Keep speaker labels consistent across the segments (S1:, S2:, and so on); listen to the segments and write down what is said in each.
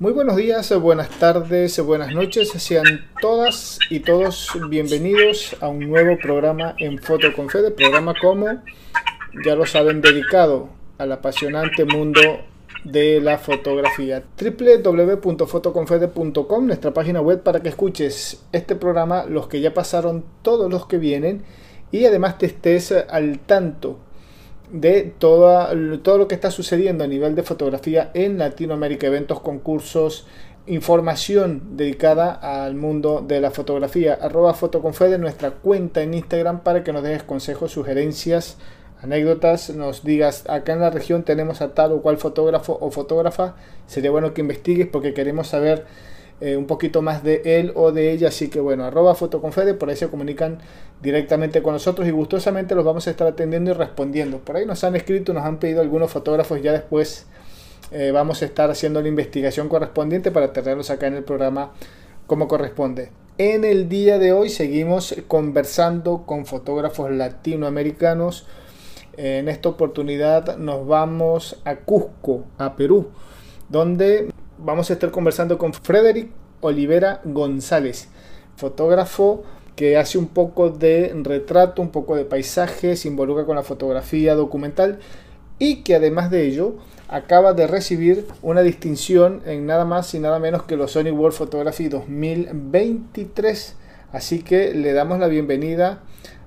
S1: Muy buenos días, buenas tardes, buenas noches. Sean todas y todos bienvenidos a un nuevo programa en Foto con programa como ya lo saben dedicado al apasionante mundo de la fotografía. www.fotoconfede.com, nuestra página web para que escuches este programa, los que ya pasaron, todos los que vienen y además te estés al tanto de toda, todo lo que está sucediendo a nivel de fotografía en Latinoamérica, eventos, concursos, información dedicada al mundo de la fotografía. Arroba Fotoconfede, nuestra cuenta en Instagram para que nos dejes consejos, sugerencias, anécdotas, nos digas acá en la región tenemos a tal o cual fotógrafo o fotógrafa. Sería bueno que investigues porque queremos saber eh, un poquito más de él o de ella. Así que bueno, arroba fotoconfede, por ahí se comunican directamente con nosotros y gustosamente los vamos a estar atendiendo y respondiendo. Por ahí nos han escrito, nos han pedido algunos fotógrafos, ya después eh, vamos a estar haciendo la investigación correspondiente para tenerlos acá en el programa como corresponde. En el día de hoy seguimos conversando con fotógrafos latinoamericanos. En esta oportunidad nos vamos a Cusco, a Perú, donde vamos a estar conversando con Frederick Olivera González, fotógrafo que hace un poco de retrato, un poco de paisaje, se involucra con la fotografía documental y que además de ello acaba de recibir una distinción en nada más y nada menos que los Sony World Photography 2023. Así que le damos la bienvenida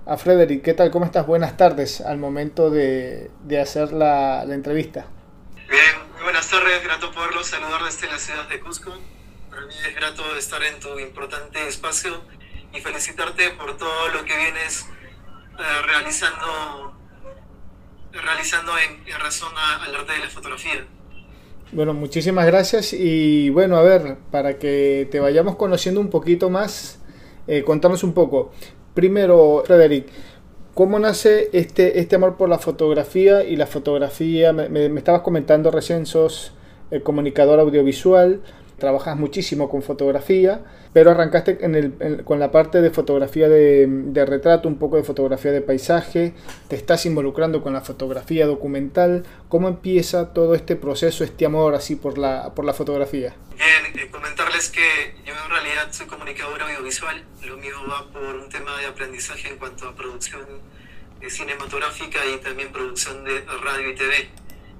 S1: a Frederick. ¿Qué tal? ¿Cómo estás? Buenas tardes al momento de, hacer la, la entrevista.
S2: Bien, tardes, grato poderlos saludar desde la ciudad de Cusco. Para mí es grato estar en tu importante espacio y felicitarte por todo lo que vienes eh, realizando, realizando en, razón al arte de la fotografía.
S1: Bueno, muchísimas gracias y bueno, a ver, para que te vayamos conociendo un poquito más, eh, contanos un poco. Primero, Frederick, ¿Cómo nace este, este amor por la fotografía y la fotografía? Me, estabas comentando recién, sos el comunicador audiovisual, trabajas muchísimo con fotografía, pero arrancaste con la parte de fotografía de, retrato, un poco de fotografía de paisaje, te estás involucrando con la fotografía documental. ¿Cómo empieza todo este proceso, este amor así por la, por la fotografía?
S2: Bien, eh, comentarles que yo en realidad soy comunicador audiovisual, lo mío va por un tema de aprendizaje en cuanto a producción eh, cinematográfica y también producción de radio y TV.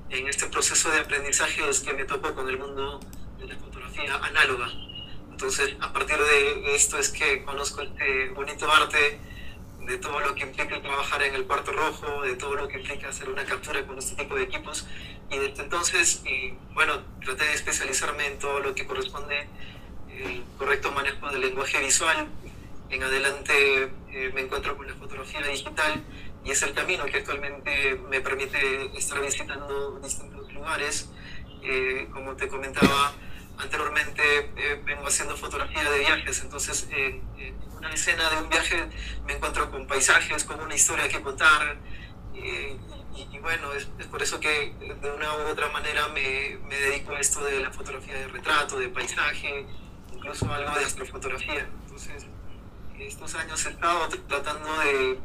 S2: En este proceso de aprendizaje es que me topo con el mundo de análoga. Entonces, a partir de esto es que conozco este bonito arte, de todo lo que implica trabajar en el cuarto rojo, de todo lo que implica hacer una captura con este tipo de equipos. Y desde entonces, y, bueno, traté de especializarme en todo lo que corresponde el correcto manejo del lenguaje visual. En adelante eh, me encuentro con la fotografía digital y es el camino que actualmente me permite estar visitando distintos lugares. Eh, como te comentaba anteriormente, eh, vengo haciendo fotografía de viajes, entonces en una escena de un viaje me encuentro con paisajes, con una historia que contar. y, bueno, es, es, por eso que de una u otra manera me, me, dedico a esto de la fotografía de retrato, de paisaje, incluso algo de astrofotografía. Entonces, estos años he estado tratando de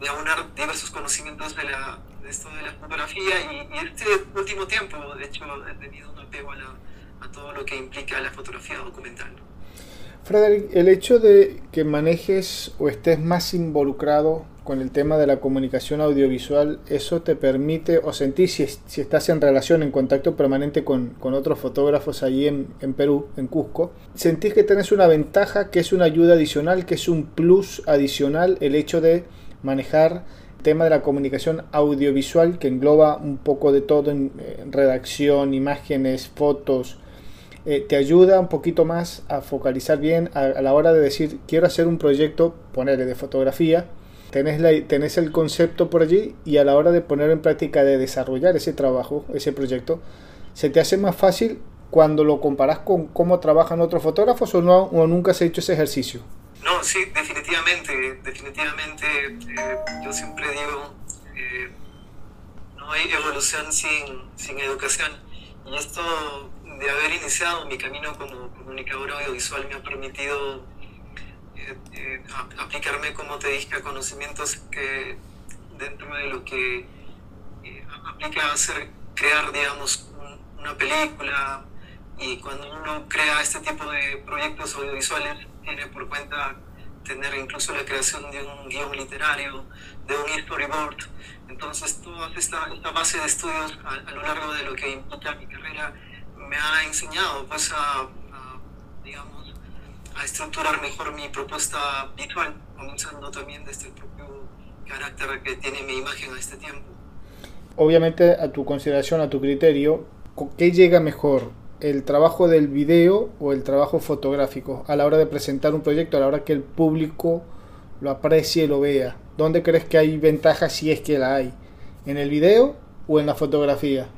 S2: de aunar diversos conocimientos de, la, de esto de la fotografía y, y, este último tiempo, de hecho, he tenido un apego a, la, a todo lo que implica la fotografía documental.
S1: Frederick, el hecho de que manejes o estés más involucrado con el tema de la comunicación audiovisual, ¿eso te permite o sentís si, si estás en relación, en contacto permanente con, con otros fotógrafos allí en, en, Perú, en Cusco? ¿Sentís que tenés una ventaja, que es una ayuda adicional, que es un plus adicional el hecho de manejar el tema de la comunicación audiovisual que engloba un poco de todo en, redacción, imágenes, fotos. Eh, te ayuda un poquito más a focalizar bien a, la hora de decir quiero hacer un proyecto, ponerle de fotografía, tenés, la, el concepto por allí y a la hora de poner en práctica, de desarrollar ese trabajo, ese proyecto, se te hace más fácil cuando lo comparas con cómo trabajan otros fotógrafos o, no, o nunca has hecho ese ejercicio.
S2: No, sí, definitivamente, definitivamente. Eh, yo siempre digo, eh, no hay evolución sin, sin educación. Y esto de haber iniciado mi camino como comunicador audiovisual me ha permitido eh, aplicarme, como te dije, a conocimientos que dentro de lo que aplica a hacer, crear, digamos, una película, y cuando uno crea este tipo de proyectos audiovisuales tiene por cuenta tener incluso la creación de un guion literario, de un storyboard. Entonces, toda esta, esta base de estudios a, lo largo de lo que implica mi carrera me ha enseñado pues, a, a, digamos, a estructurar mejor mi propuesta visual, comenzando también desde el propio carácter que tiene mi imagen a este tiempo.
S1: Obviamente, a tu consideración, a tu criterio, ¿qué llega mejor? el trabajo del video o el trabajo fotográfico a la hora de presentar un proyecto, a la hora que el público lo aprecie y lo vea? ¿Dónde crees que hay ventajas si es que la hay? ¿En el video o en la fotografía?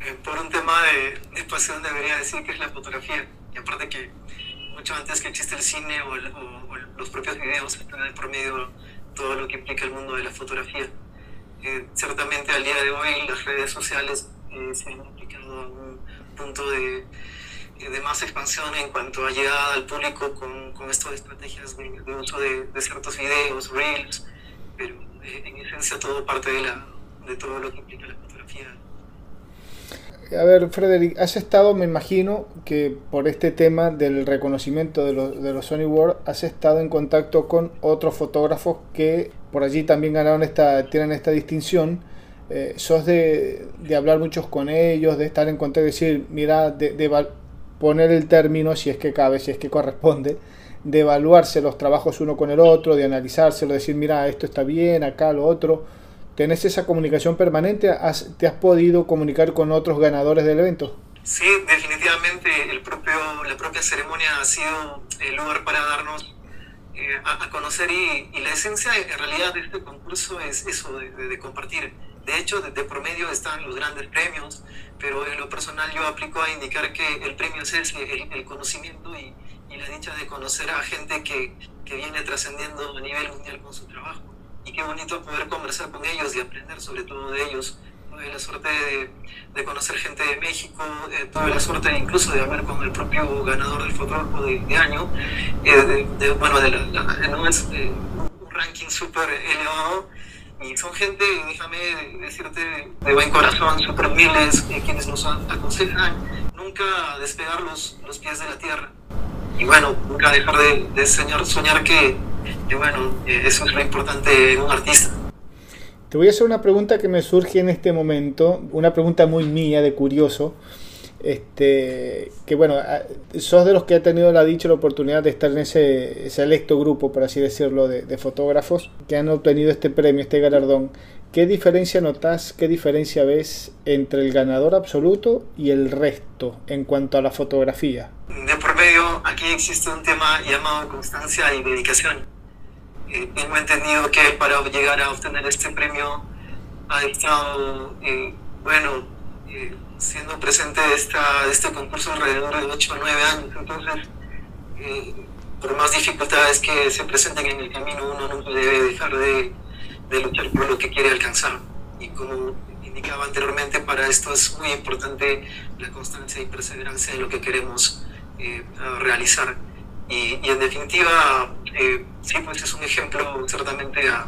S2: Eh, por un tema de, pasión debería decir que es la fotografía. Y aparte que mucho antes que existe el cine o, los propios videos, está en promedio todo lo que implica el mundo de la fotografía. Eh, ciertamente al día de hoy las redes sociales eh, se han implicado a un punto de, de, más expansión en cuanto a llegada al público con, con estas estrategias de, uso de, de, ciertos videos, reels, pero eh, en esencia todo parte de, la, de todo lo que implica la fotografía.
S1: A ver, Frederick, has estado, me imagino, que por este tema del reconocimiento de, los, de los Sony World, has estado en contacto con otros fotógrafos que por allí también ganaron esta, tienen esta distinción eh, sos de, de, hablar muchos con ellos, de estar en contacto, de decir, mira, de, de, poner el término, si es que cabe, si es que corresponde, de evaluarse los trabajos uno con el otro, de analizárselo, decir, mira, esto está bien, acá lo otro. ¿Tenés esa comunicación permanente? ¿Has, ¿Te has podido comunicar con otros ganadores del evento?
S2: Sí, definitivamente el propio, la propia ceremonia ha sido el lugar para darnos eh, a, conocer y, la esencia en realidad de este concurso es eso, de, compartir de hecho, de, promedio están los grandes premios, pero en lo personal yo aplico a indicar que el premio es el, conocimiento y, la dicha de conocer a gente que viene trascendiendo a nivel mundial con su trabajo. Y qué bonito poder conversar con ellos y aprender sobre todo de ellos. Tuve la suerte de, de conocer gente de México, eh, tuve la suerte incluso de hablar con el propio ganador del fotógrafo de, de año, eh, de, bueno, de la, no es eh, un ranking súper elevado y son gente, déjame decirte, de buen corazón, súper humildes, eh, quienes nos aconsejan nunca despegar los, los, pies de la tierra. Y bueno, nunca dejar de, de soñar, soñar que, que bueno, eh, eso es lo importante en un artista.
S1: Te voy a hacer una pregunta que me surge en este momento, una pregunta muy mía de curioso. Este, que bueno, sos de los que ha tenido la dicha la oportunidad de estar en ese selecto grupo, por así decirlo, de, de, fotógrafos que han obtenido este premio, este galardón. ¿Qué diferencia notas, qué diferencia ves entre el ganador absoluto y el resto en cuanto a la fotografía?
S2: De por medio, aquí existe un tema llamado constancia y dedicación. Eh, tengo entendido que para llegar a obtener este premio ha estado, eh, bueno, eh, siendo presente de, esta, de este concurso alrededor de 8 o 9 años. Entonces, eh, por más dificultades que se presenten en el camino, uno nunca debe dejar de, de, luchar por lo que quiere alcanzar. Y como indicaba anteriormente, para esto es muy importante la constancia y perseverancia en lo que queremos eh, realizar. Y, y, en definitiva, eh, sí, pues es un ejemplo ciertamente a,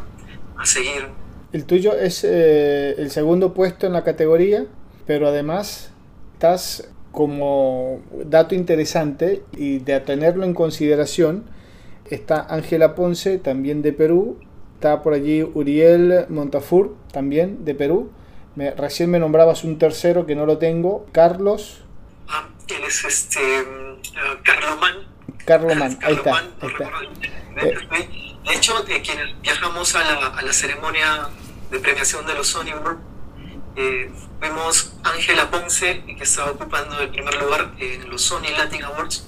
S2: a seguir.
S1: El tuyo es eh, el segundo puesto en la categoría pero además estás como dato interesante y de tenerlo en consideración está Ángela Ponce, también de Perú, está por allí Uriel Montafur, también de Perú. Me, recién me nombrabas un tercero que no lo tengo, Carlos.
S2: Ah, él es este, uh, Carloman.
S1: Carloman, ahí está. Ahí está.
S2: Eh, de hecho, quienes viajamos a la, a la ceremonia de premiación de los Sony eh, vemos Ángela Ponce, que estaba ocupando el primer lugar en los Sony Latin Awards.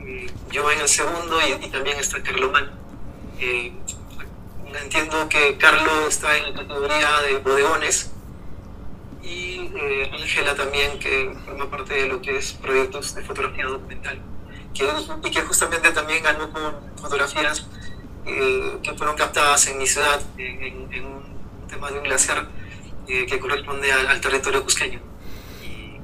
S2: Eh, yo en el segundo y, y también está Carloman. Eh, entiendo que Carlos está en la categoría de bodegones y eh, Ángela también, que forma parte de lo que es proyectos de fotografía documental. Que, y que justamente también ganó con fotografías eh, que fueron captadas en mi ciudad, en, en, un tema de un glaciar eh, que corresponde al, al territorio cusqueño. Y,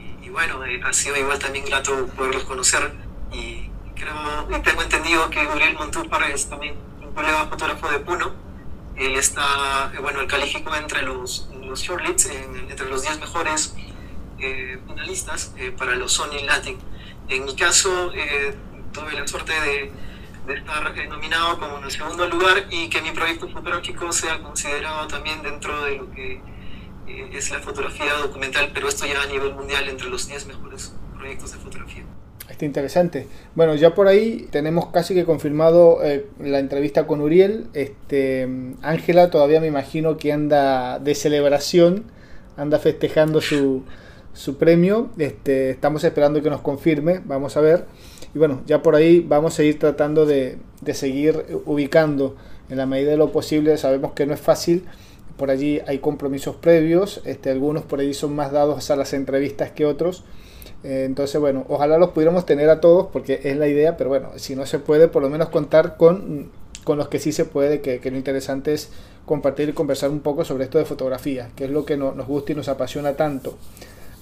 S2: y, y bueno, eh, ha sido igual también grato poderlos conocer y creo, y tengo entendido que Uriel Montúpar es también un colega fotógrafo de Puno. Él está, eh, bueno, el calificó entre los, los shortlits, en, entre los 10 mejores finalistas para los Sony Latin. En mi caso, tuve la suerte de, de estar nominado como en el segundo lugar y que mi proyecto fotográfico sea considerado también dentro de lo que es la fotografía documental, pero esto ya a nivel mundial entre los 10 mejores proyectos de fotografía.
S1: Está interesante. Bueno, ya por ahí tenemos casi que confirmado eh, la entrevista con Uriel. Este, Ángela todavía me imagino que anda de celebración, anda festejando su, su premio. Este, estamos esperando que nos confirme, vamos a ver. Y bueno, ya por ahí vamos a ir tratando de, de seguir ubicando en la medida de lo posible. Sabemos que no es fácil por allí hay compromisos previos, este, algunos por allí son más dados a las entrevistas que otros. Eh, entonces, bueno, ojalá los pudiéramos tener a todos porque es la idea, pero bueno, si no se puede, por lo menos contar con, con los que sí se puede, que, que, lo interesante es compartir y conversar un poco sobre esto de fotografía, que es lo que nos gusta y nos apasiona tanto.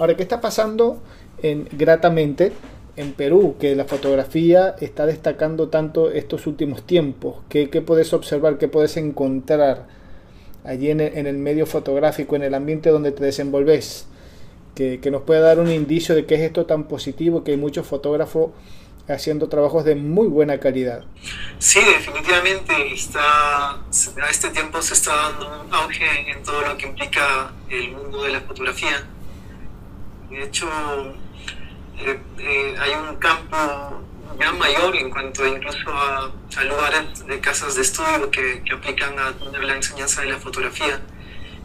S1: Ahora, ¿qué está pasando en, gratamente en Perú, que la fotografía está destacando tanto estos últimos tiempos? ¿Qué, qué puedes observar, qué puedes encontrar? allí en el, medio fotográfico, en el ambiente donde te desenvolves, que, que, nos pueda dar un indicio de qué es esto tan positivo, que hay muchos fotógrafos haciendo trabajos de muy buena calidad.
S2: Sí, definitivamente está, a este tiempo se está dando un auge en todo lo que implica el mundo de la fotografía. De hecho, eh, eh, hay un campo ya mayor en cuanto incluso a, lugares de casas de estudio que, que, aplican a la enseñanza de la fotografía.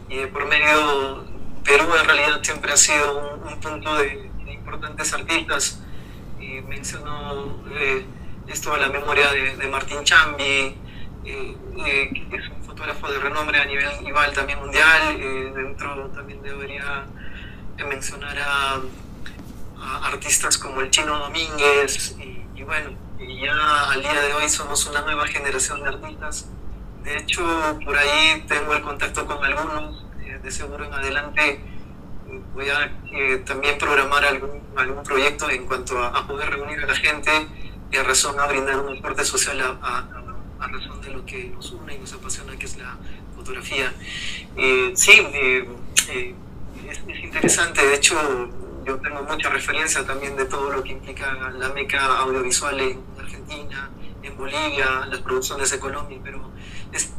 S2: Y por medio, Perú en realidad siempre ha sido un, punto de, importantes artistas. Y menciono eh, esto a la memoria de, Martín Chambi, eh, eh, que es un fotógrafo de renombre a nivel igual también mundial. dentro también debería mencionar a, a artistas como el Chino Domínguez y y bueno, ya al día de hoy somos una nueva generación de artistas. De hecho, por ahí tengo el contacto con algunos, eh, de seguro en adelante voy a eh, también programar algún, algún proyecto en cuanto a, poder reunir a la gente y a razón a brindar un aporte social a, a, razón de lo que nos une y nos apasiona, que es la fotografía. Eh, sí, es, es interesante, de hecho yo tengo mucha referencia también de todo lo que implica la meca audiovisual en Argentina, en Bolivia, las producciones de Colombia, pero es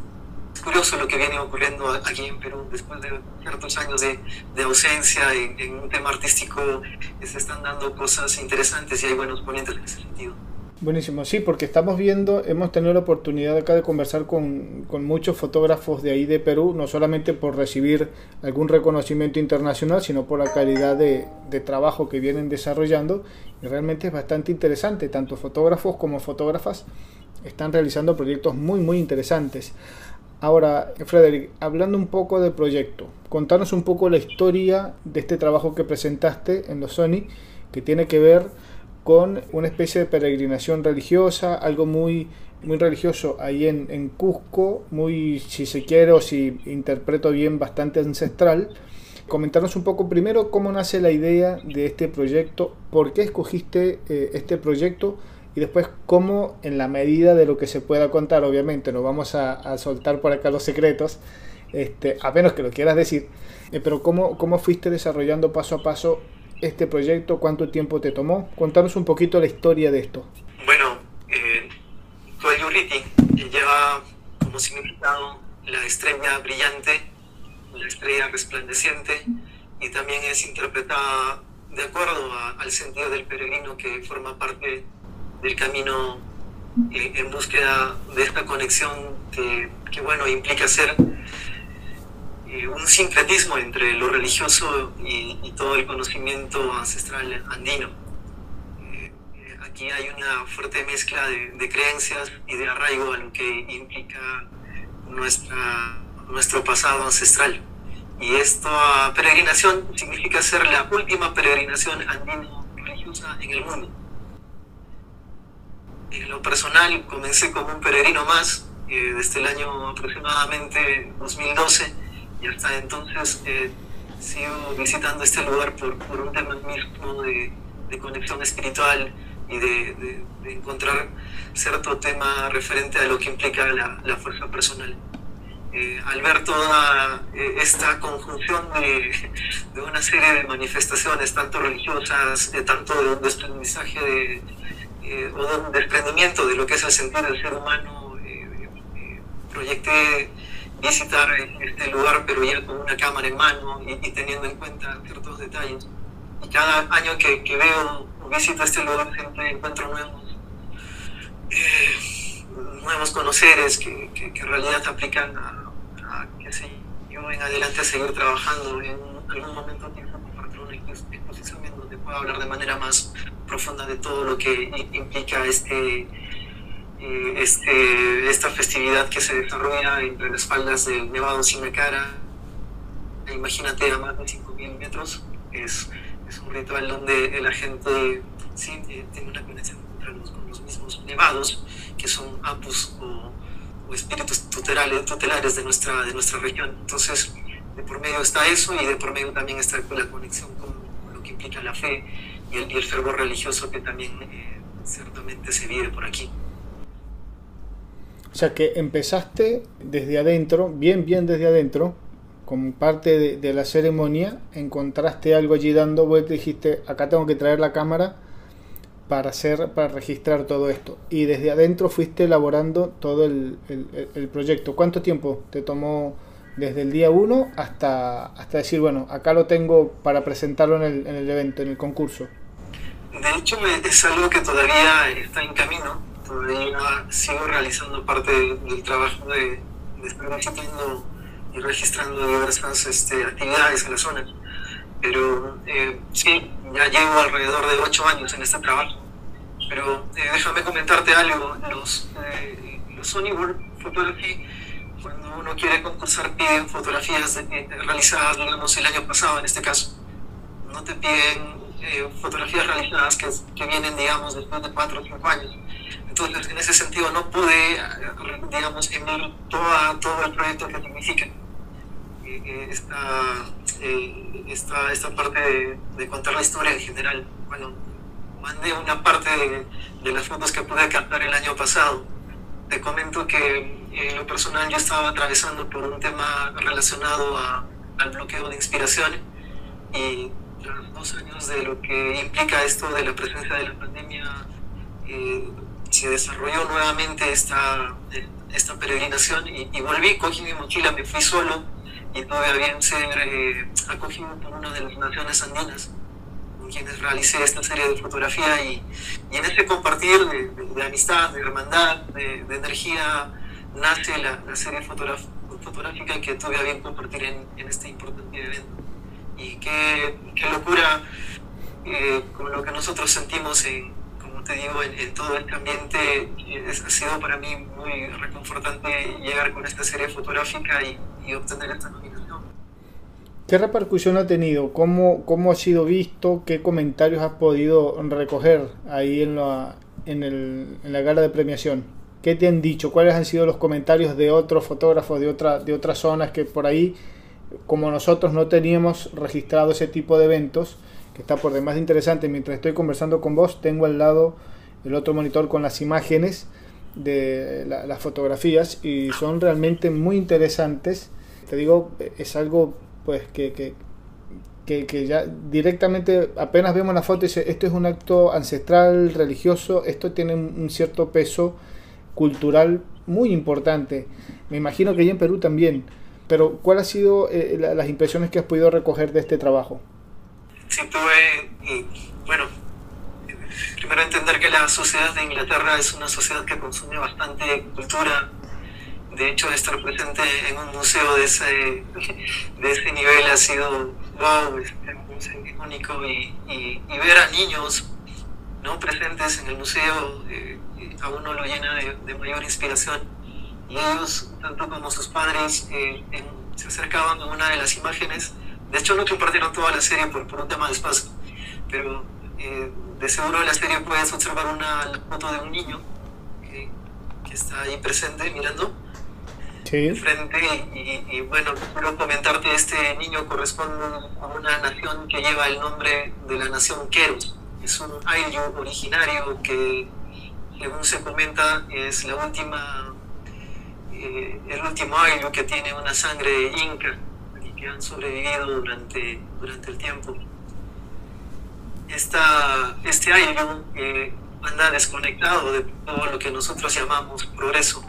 S2: curioso lo que viene ocurriendo aquí en Perú después de ciertos años de, de ausencia en, en, un tema artístico, se están dando cosas interesantes y hay buenos ponentes en ese sentido.
S1: Buenísimo, sí, porque estamos viendo, hemos tenido la oportunidad acá de conversar con, con, muchos fotógrafos de ahí de Perú, no solamente por recibir algún reconocimiento internacional, sino por la calidad de, de trabajo que vienen desarrollando. Y realmente es bastante interesante, tanto fotógrafos como fotógrafas están realizando proyectos muy, muy interesantes. Ahora, Frederick, hablando un poco del proyecto, contanos un poco la historia de este trabajo que presentaste en los Sony, que tiene que ver con una especie de peregrinación religiosa, algo muy, muy religioso ahí en, en Cusco, muy, si se quiere o si interpreto bien, bastante ancestral. Comentarnos un poco primero cómo nace la idea de este proyecto, por qué escogiste eh, este proyecto y después cómo en la medida de lo que se pueda contar, obviamente no vamos a, soltar por acá los secretos, este, a menos que lo quieras decir, eh, pero cómo, cómo fuiste desarrollando paso a paso este proyecto? ¿Cuánto tiempo te tomó? Contanos un poquito la historia de esto.
S2: Bueno, eh, Yuriti lleva como significado la estrella brillante, la estrella resplandeciente, y también es interpretada de acuerdo al sentido del peregrino que forma parte del camino eh, en búsqueda de esta conexión que, que bueno, implica ser eh, un sincretismo entre lo religioso y, todo el conocimiento ancestral andino. Eh, aquí hay una fuerte mezcla de, creencias y de arraigo a lo que implica nuestra, nuestro pasado ancestral. Y esta peregrinación significa ser la última peregrinación andino-religiosa en el mundo. En lo personal, comencé como un peregrino más eh, desde el año aproximadamente 2012 y hasta entonces eh, sigo visitando este lugar por, por un tema mismo de, de conexión espiritual y de, de, encontrar cierto tema referente a lo que implica la, la fuerza personal. eh, al ver toda eh, esta conjunción de, de, una serie de manifestaciones, tanto religiosas, tanto de un desprendimiento de, o de un desprendimiento de lo que es el sentido del ser humano, proyecté visitar este lugar, pero ya con una cámara en mano y, teniendo en cuenta ciertos detalles. Y cada año que, que veo o visito este lugar siempre encuentro nuevos, eh, nuevos conoceres que, que, en realidad aplican a, a que se yo en adelante a seguir trabajando en algún momento que compartir una exposición en donde pueda hablar de manera más profunda de todo lo que implica este este, esta festividad que se desarrolla entre las faldas del Nevado Sinacara. Imagínate a más de 5.000 metros. Es, es, un ritual donde la gente sí, eh, tiene una conexión con los mismos nevados, que son apus o, espíritus tutelares, tutelares de, nuestra, de nuestra región. Entonces, de por medio está eso y de por medio también está la conexión con, lo que implica la fe y el, fervor religioso que también eh, ciertamente se vive por aquí.
S1: O sea que empezaste desde adentro, bien, bien desde adentro, como parte de, la ceremonia, encontraste algo allí dando vuelta y dijiste, acá tengo que traer la cámara para hacer, para registrar todo esto. Y desde adentro fuiste elaborando todo el, proyecto. ¿Cuánto tiempo te tomó desde el día 1 hasta, hasta decir, bueno, acá lo tengo para presentarlo en el, en el evento, en el concurso?
S2: De hecho, es algo que todavía está en camino todavía sigo realizando parte del trabajo de, estar visitando y registrando diversas este, actividades en la zona. Pero eh, sí, ya llevo alrededor de ocho años en este trabajo. Pero eh, déjame comentarte algo. Los, eh, los Sony World Photography, cuando uno quiere concursar, piden fotografías realizadas, digamos, el año pasado en este caso. No te piden fotografías realizadas que, que, vienen, digamos, después de cuatro o cinco años. Entonces, en ese sentido, no pude, digamos, enviar todo el proyecto que significa eh, eh, esta, eh, esta, esta, parte de, contar la historia en general. Bueno, mandé una parte de, las fotos que pude captar el año pasado. Te comento que en lo personal yo estaba atravesando por un tema relacionado al bloqueo de inspiración y los dos años de lo que implica esto de la presencia de la pandemia se desarrolló nuevamente esta, esta peregrinación y, volví, cogí mi mochila, me fui solo y tuve a bien ser eh, acogido por una de las naciones andinas con quienes realicé esta serie de fotografía y, y en ese compartir de, amistad, de hermandad, de, energía, nace la, la serie fotográfica que tuve a bien compartir en, en este importante evento. Y qué, qué locura eh, con lo que nosotros sentimos en, te digo, en, todo este ambiente ha sido para mí muy reconfortante llegar con esta serie fotográfica y, obtener esta nominación.
S1: ¿Qué repercusión ha tenido? ¿Cómo, ¿Cómo ha sido visto? ¿Qué comentarios has podido recoger ahí en la, en, el, en la gala de premiación? ¿Qué te han dicho? ¿Cuáles han sido los comentarios de otros fotógrafos de, otra, de otras zonas que por ahí, como nosotros no teníamos registrado ese tipo de eventos, está por demás interesante. Mientras estoy conversando con vos, tengo al lado el otro monitor con las imágenes de las fotografías y son realmente muy interesantes. Te digo, es algo pues que, que, que, ya directamente apenas vemos la foto y dice, esto es un acto ancestral, religioso, esto tiene un cierto peso cultural muy importante. Me imagino que allí en Perú también. Pero ¿cuál ha sido eh, las impresiones que has podido recoger de este trabajo?
S2: Sí tuve, bueno, primero entender que la sociedad de Inglaterra es una sociedad que consume bastante cultura. De hecho, estar presente en un museo de ese, de ese nivel ha sido, wow, es único. Y, y, ver a niños ¿no? presentes en el museo eh, a uno lo llena de, mayor inspiración. Y ellos, tanto como sus padres, eh, se acercaban a una de las imágenes de hecho, no compartieron toda la serie por, por un tema de espacio, pero eh, de seguro en la serie puedes observar una foto de un niño que, que está ahí presente mirando sí. frente y, y, bueno, quiero comentarte, este niño corresponde a una nación que lleva el nombre de la nación Keros. Es un Ayllu originario que, según se comenta, es la última eh, el último año que tiene una sangre inca que han sobrevivido durante, durante el tiempo. Esta, este año eh, anda desconectado de todo lo que nosotros llamamos progreso,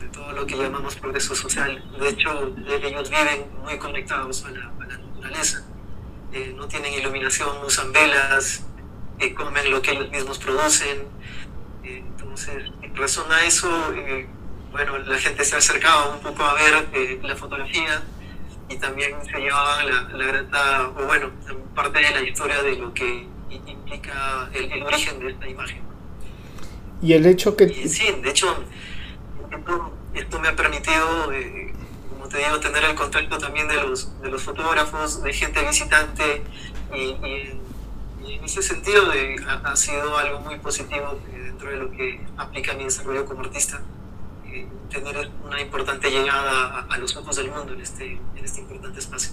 S2: de todo lo que llamamos progreso social. De hecho, ellos viven muy conectados a la, a la naturaleza. Eh, no tienen iluminación, usan velas, eh, comen lo que ellos mismos producen. Eh, entonces, en razón a eso, bueno, la gente se acercaba un poco a ver la fotografía y también se llevaba la, la grata, o bueno, parte de la historia de lo que implica el, origen de esta imagen.
S1: Y el hecho que...
S2: sí, de hecho, esto, me ha permitido, como te digo, tener el contacto también de los, de los fotógrafos, de gente visitante, y, en ese sentido ha, sido algo muy positivo dentro de lo que aplica mi desarrollo como artista tener una importante llegada a, los ojos del mundo en este, en este importante espacio.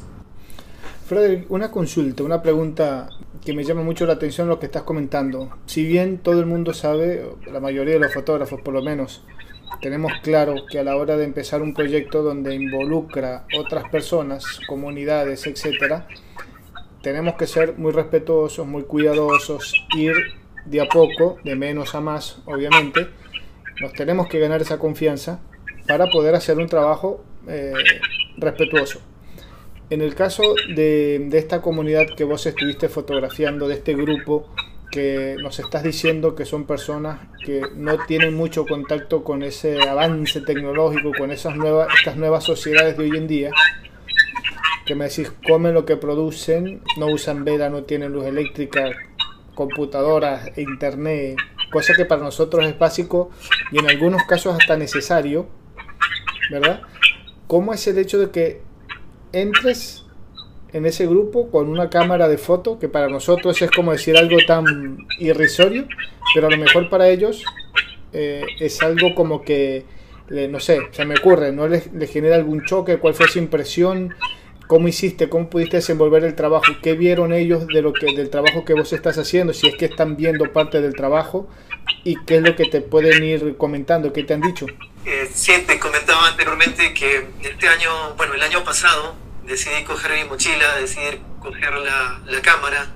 S1: Frederick, una consulta, una pregunta que me llama mucho la atención lo que estás comentando. Si bien todo el mundo sabe, la mayoría de los fotógrafos por lo menos, tenemos claro que a la hora de empezar un proyecto donde involucra otras personas, comunidades, etcétera, tenemos que ser muy respetuosos, muy cuidadosos, ir de a poco, de menos a más, obviamente. Nos tenemos que ganar esa confianza para poder hacer un trabajo eh, respetuoso. En el caso de, esta comunidad que vos estuviste fotografiando, de este grupo que nos estás diciendo que son personas que no tienen mucho contacto con ese avance tecnológico, con esas nuevas, estas nuevas sociedades de hoy en día, que me decís comen lo que producen, no usan vela, no tienen luz eléctrica, computadoras, internet, cosa que para nosotros es básico y en algunos casos hasta necesario, ¿verdad? ¿Cómo es el hecho de que entres en ese grupo con una cámara de foto, que para nosotros es como decir algo tan irrisorio, pero a lo mejor para ellos eh, es algo como que, eh, no sé, se me ocurre, ¿no les, genera algún choque? ¿Cuál fue su impresión? ¿Cómo hiciste? ¿Cómo pudiste desenvolver el trabajo? ¿Qué vieron ellos de lo que, del trabajo que vos estás haciendo? Si es que están viendo parte del trabajo y qué es lo que te pueden ir comentando, qué te han dicho.
S2: Eh, sí, te comentaba anteriormente que este año, bueno, el año pasado decidí coger mi mochila, decidí coger la, la cámara,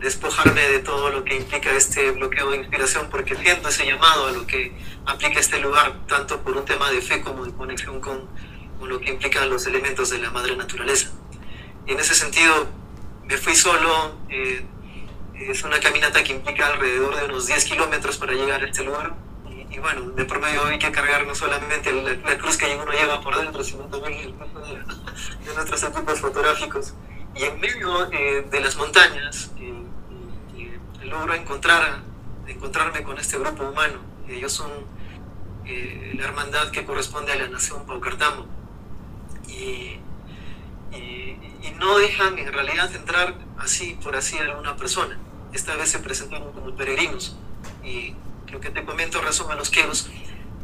S2: despojarme de todo lo que implica este bloqueo de inspiración, porque siento ese llamado a lo que aplica este lugar, tanto por un tema de fe como de conexión con, con lo que implican los elementos de la madre naturaleza. Y en ese sentido, me fui solo. Eh, es una caminata que implica alrededor de unos 10 kilómetros para llegar a este lugar y bueno, de promedio hay que cargar no solamente la, cruz que uno lleva por dentro, sino también el de, nuestros equipos fotográficos. Y en medio eh, de las montañas eh, logro encontrar, encontrarme con este grupo humano. Ellos son eh, la hermandad que corresponde a la nación Paucartamo. Y, y, no dejan en realidad entrar así por así a alguna persona. Esta vez se presentaron como peregrinos. Y lo que te comento a los queos,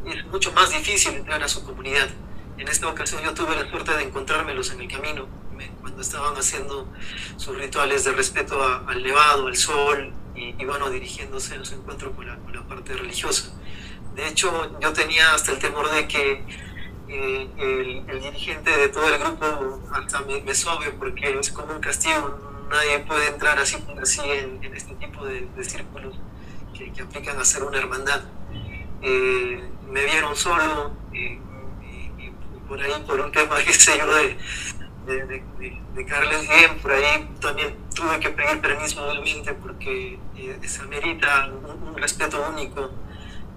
S2: es mucho más difícil entrar a su comunidad. En esta ocasión yo tuve la suerte de encontrármelos en el camino, cuando estaban haciendo sus rituales de respeto al nevado, al sol, y, y bueno, dirigiéndose a su encuentro con la, con la, parte religiosa. De hecho, yo tenía hasta el temor de que eh, el, dirigente de todo el grupo hasta me, me sobe, porque es como un castigo, nadie puede entrar así, así en, en este tipo de, de círculos que, aplican a ser una hermandad. Eh, me vieron solo y, por ahí, por un tema, que sé yo, de, de, de, Carles Bien, por ahí también tuve que pedir permiso nuevamente porque eh, se amerita un, respeto único.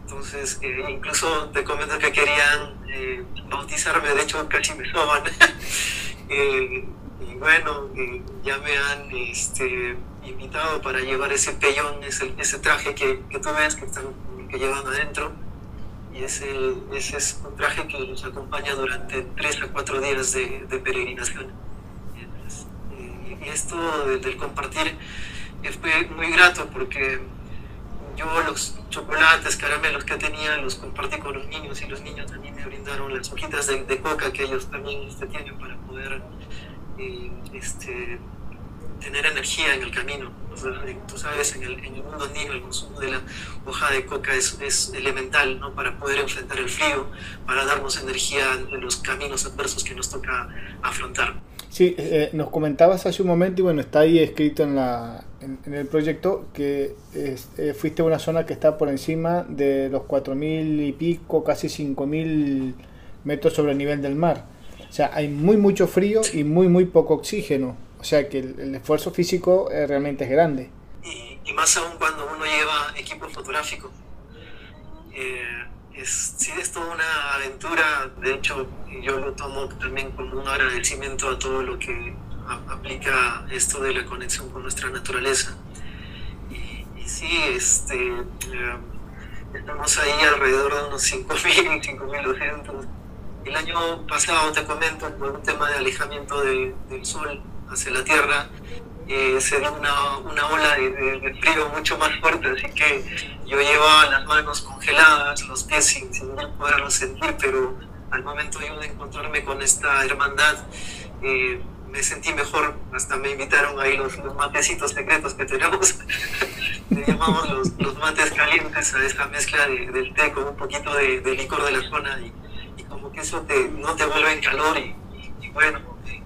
S2: Entonces, eh, incluso te comento que querían bautizarme, de hecho casi me soban. y bueno, ya me han este, invitado para llevar ese pellón, ese, ese traje que, que, tú ves que, están, que llevan adentro. Y ese, ese es un traje que nos acompaña durante tres a cuatro días de, de peregrinación. Y, esto del compartir fue muy grato porque yo los chocolates, caramelos que tenía los compartí con los niños y los niños también me brindaron las hojitas de, coca que ellos también este, tienen para poder eh, este, tener energía en el camino. tú sabes, en el, en el, mundo andino el consumo de la hoja de coca es, es, elemental ¿no? para poder enfrentar el frío, para darnos energía en los caminos adversos que nos toca afrontar.
S1: Sí, eh, nos comentabas hace un momento y bueno, está ahí escrito en, la, en, el proyecto que eh, fuiste a una zona que está por encima de los 4.000 y pico, casi 5.000 metros sobre el nivel del mar. O sea, hay muy mucho frío y muy muy poco oxígeno. O sea que el, esfuerzo físico eh, realmente es grande.
S2: Y, más aún cuando uno lleva equipo fotográfico. Eh, es, sí, es toda una aventura. De hecho, yo lo tomo también como un agradecimiento a todo lo que aplica esto de la conexión con nuestra naturaleza. Y, sí, este, eh, estamos ahí alrededor de unos 5.000, 5.200 el año pasado, te comento, por un tema de alejamiento del Sol hacia la Tierra, eh, se dio una, una ola de, frío mucho más fuerte, así que yo llevaba las manos congeladas, los pies sin, sin poderlos sentir, pero al momento de encontrarme con esta hermandad, eh, me sentí mejor, hasta me invitaron ahí los, los matecitos secretos que tenemos, le llamamos los, los, mates calientes a esta mezcla del té con un poquito de, de licor de la zona y, como que eso te, no te vuelve en calor y, bueno,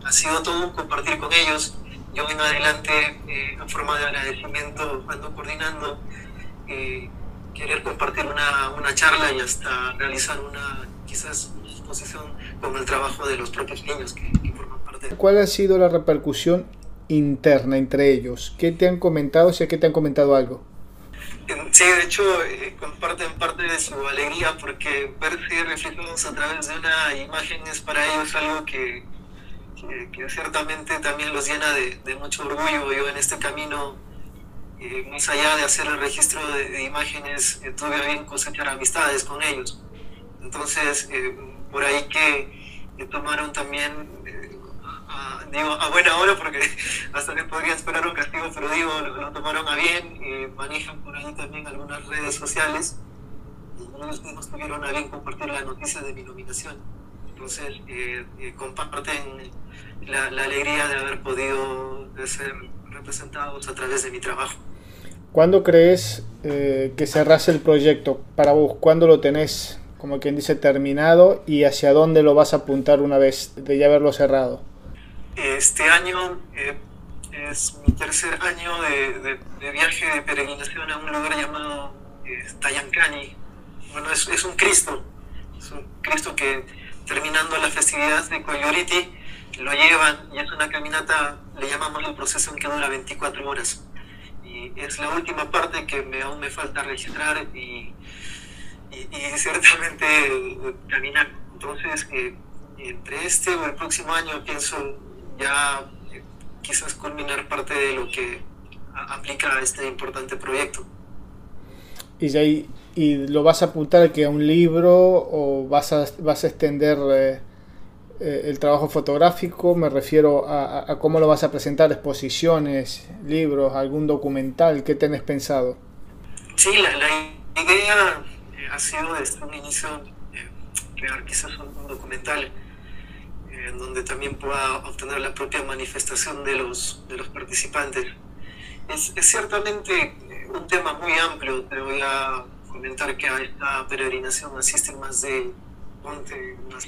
S2: ha sido todo un compartir con ellos. Yo en adelante, eh, en forma de agradecimiento, ando coordinando, eh, querer compartir una, una, charla y hasta realizar una quizás exposición con el trabajo de los propios niños que, que.
S1: ¿Cuál ha sido la repercusión interna entre ellos? ¿Qué te han comentado? Si es que te han comentado algo.
S2: Sí, de hecho, eh, comparten parte de su alegría porque verse reflejados a través de una imagen es para ellos algo que, que, ciertamente también los llena de, de, mucho orgullo. Yo en este camino, eh, más allá de hacer el registro de, imágenes, eh, tuve bien cosechar amistades con ellos. Entonces, por ahí que tomaron también digo, a buena hora porque hasta que podría esperar un castigo, pero digo, lo, tomaron a bien, eh, manejan por ahí también algunas redes sociales y ellos mismos tuvieron a bien compartir la noticia de mi nominación. Entonces, eh, eh, comparten la, la, alegría de haber podido ser representados a través de mi trabajo.
S1: ¿Cuándo crees que cerrase el proyecto para vos? ¿Cuándo lo tenés, como quien dice, terminado y hacia dónde lo vas a apuntar una vez de ya haberlo cerrado?
S2: Este año eh, es mi tercer año de, de, viaje de peregrinación a un lugar llamado eh, Tayancani. Bueno, es, es, un Cristo, es un Cristo que terminando la festividad de Coyoriti lo llevan y es una caminata, le llamamos la procesión que dura 24 horas. Y es la última parte que me, aún me falta registrar y, y, ciertamente eh, caminar. Entonces, eh, entre este o el próximo año pienso ya eh, quizás culminar parte de lo que aplica a este importante proyecto.
S1: ¿Y, ahí, y lo vas a apuntar que a un libro o vas a, vas a extender eh, eh, el trabajo fotográfico? Me refiero a, a, cómo lo vas a presentar, exposiciones, libros, algún documental, ¿qué tenés pensado?
S2: Sí, la, la idea ha sido desde un inicio crear quizás un documental en donde también pueda obtener la propia manifestación de los, de los participantes. Es, es, ciertamente un tema muy amplio, te voy a comentar que a esta peregrinación asisten más de ponte, unas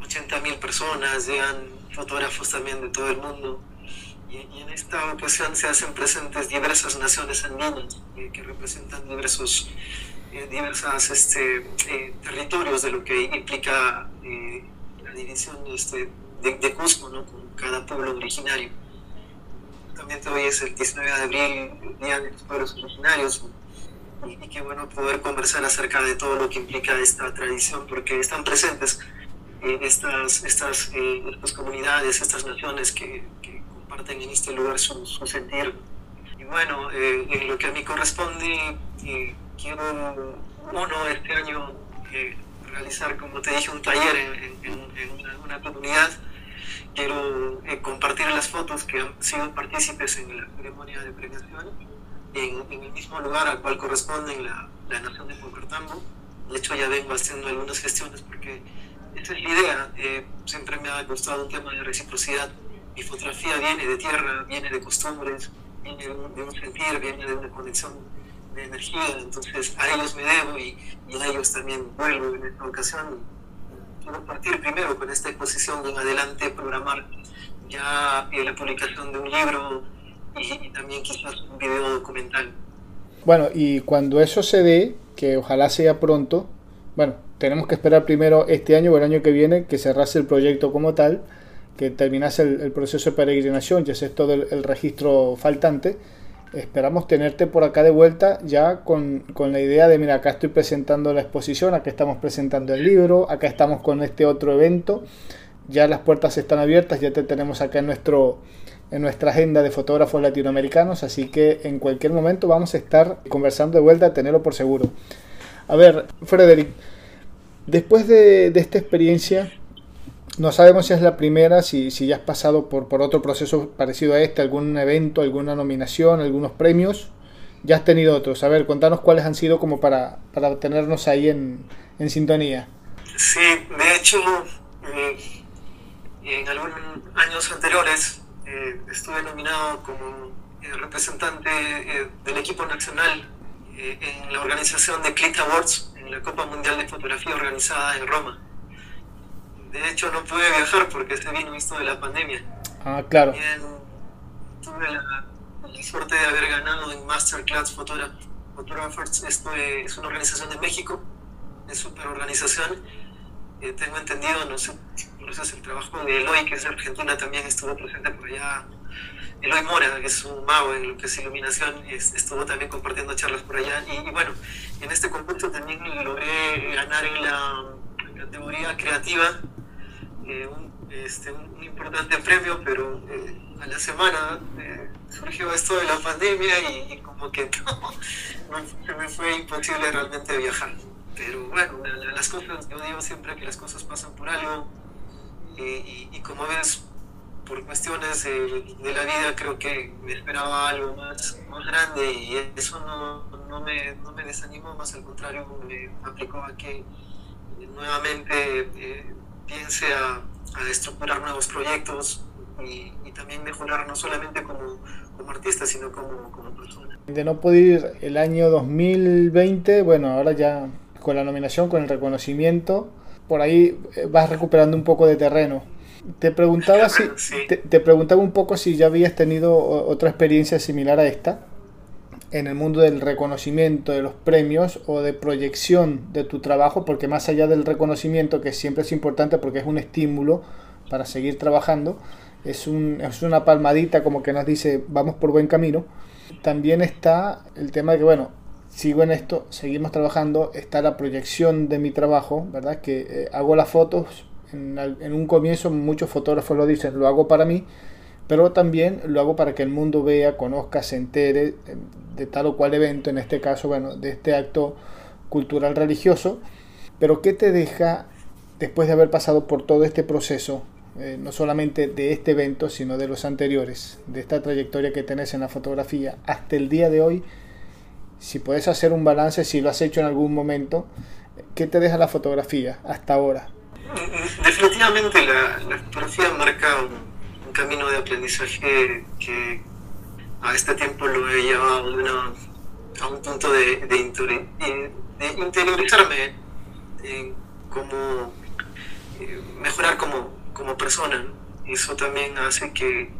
S2: 80 mil personas, llegan fotógrafos también de todo el mundo. Y, y, en esta ocasión se hacen presentes diversas naciones andinas eh, que representan diversos, eh, diversas este, eh, territorios de lo que implica eh, división este, de, de, Cusco, ¿no? con cada pueblo originario. También hoy es el 19 de abril, el Día de los Pueblos Originarios, y, y qué bueno poder conversar acerca de todo lo que implica esta tradición, porque están presentes eh, estas, estas, eh, estas comunidades, estas naciones que, que, comparten en este lugar su, su sentir. Y bueno, eh, en lo que a mí corresponde, eh, quiero, uno, este año eh, realizar, como te dije, un taller en, en, en una, comunidad. Quiero eh, compartir las fotos que han sido partícipes en la ceremonia de premiación en, en el mismo lugar al cual corresponde la, la nación de Pocartambo. De hecho, ya vengo haciendo algunas gestiones porque esta es la idea. Eh, siempre me ha gustado un tema de reciprocidad mi fotografía viene de tierra, viene de costumbres, viene de un, sentir, viene de una conexión de energía, entonces a ellos me debo y, a ellos también vuelvo en esta ocasión. Quiero partir primero con esta exposición y en adelante programar ya la publicación de un libro y, y también quizás un video documental.
S1: Bueno, y cuando eso se dé, que ojalá sea pronto, bueno, tenemos que esperar primero este año o el año que viene que cerrase el proyecto como tal, que terminase el, proceso de peregrinación, ya es todo el, registro faltante. Esperamos tenerte por acá de vuelta ya con, con, la idea de, mira, acá estoy presentando la exposición, acá estamos presentando el libro, acá estamos con este otro evento, ya las puertas están abiertas, ya te tenemos acá en, nuestro, en nuestra agenda de fotógrafos latinoamericanos, así que en cualquier momento vamos a estar conversando de vuelta, tenerlo por seguro. A ver, Frederick, después de, de esta experiencia, no sabemos si es la primera, si, si ya has pasado por, por otro proceso parecido a este, algún evento, alguna nominación, algunos premios. Ya has tenido otros. A ver, contanos cuáles han sido como para, para tenernos ahí en, en sintonía.
S2: Sí, de hecho, eh, en algunos años anteriores eh, estuve nominado como eh, representante del equipo nacional en la organización de Click Awards, en la Copa Mundial de Fotografía organizada en Roma. De hecho, no pude viajar porque se vino esto de la pandemia.
S1: Ah, claro.
S2: tuve la, suerte de haber ganado en Masterclass Photographers. Esto es una organización de México, es super organización. Eh, tengo entendido, no sé si conoces el trabajo de Eloy, que es de Argentina, también estuvo presente por allá. Eloy Mora, que es un mago en lo que es iluminación, estuvo también compartiendo charlas por allá. Y, y bueno, en este concurso también logré ganar en la categoría creativa eh, un, este, un, importante premio, pero eh, a la semana eh, surgió esto de la pandemia y, como que no, me fue imposible realmente viajar. Pero bueno, las cosas, yo digo siempre que las cosas pasan por algo y, y como ves, por cuestiones de, la vida creo que me esperaba algo más, más grande y eso no, no, me, no me desanimó, más al contrario, me aplicó a que nuevamente piense a, a estructurar nuevos proyectos y, también mejorar no solamente como, como artista, sino como, como, persona.
S1: De no poder ir el año 2020, bueno, ahora ya con la nominación, con el reconocimiento, por ahí eh, vas recuperando un poco de terreno. Te preguntaba, si, te, te preguntaba un poco si ya habías tenido otra experiencia similar a esta en el mundo del reconocimiento de los premios o de proyección de tu trabajo, porque más allá del reconocimiento, que siempre es importante porque es un estímulo para seguir trabajando, es, un, es una palmadita como que nos dice vamos por buen camino, también está el tema de que, bueno, sigo en esto, seguimos trabajando, está la proyección de mi trabajo, ¿verdad? Que eh, hago las fotos, en, en un comienzo muchos fotógrafos lo dicen, lo hago para mí, pero también lo hago para que el mundo vea, conozca, se entere eh, de tal o cual evento, en este caso, bueno, de este acto cultural religioso. Pero ¿qué te deja después de haber pasado por todo este proceso, eh, no solamente de este evento, sino de los anteriores, de esta trayectoria que tenés en la fotografía hasta el día de hoy? Si puedes hacer un balance, si lo has hecho en algún momento, ¿qué te deja la fotografía hasta ahora?
S2: Definitivamente la, la fotografía marca un camino de aprendizaje que a este tiempo lo he llevado a un punto de, de, interiorizarme en cómo eh, mejorar como, como persona. Eso también hace que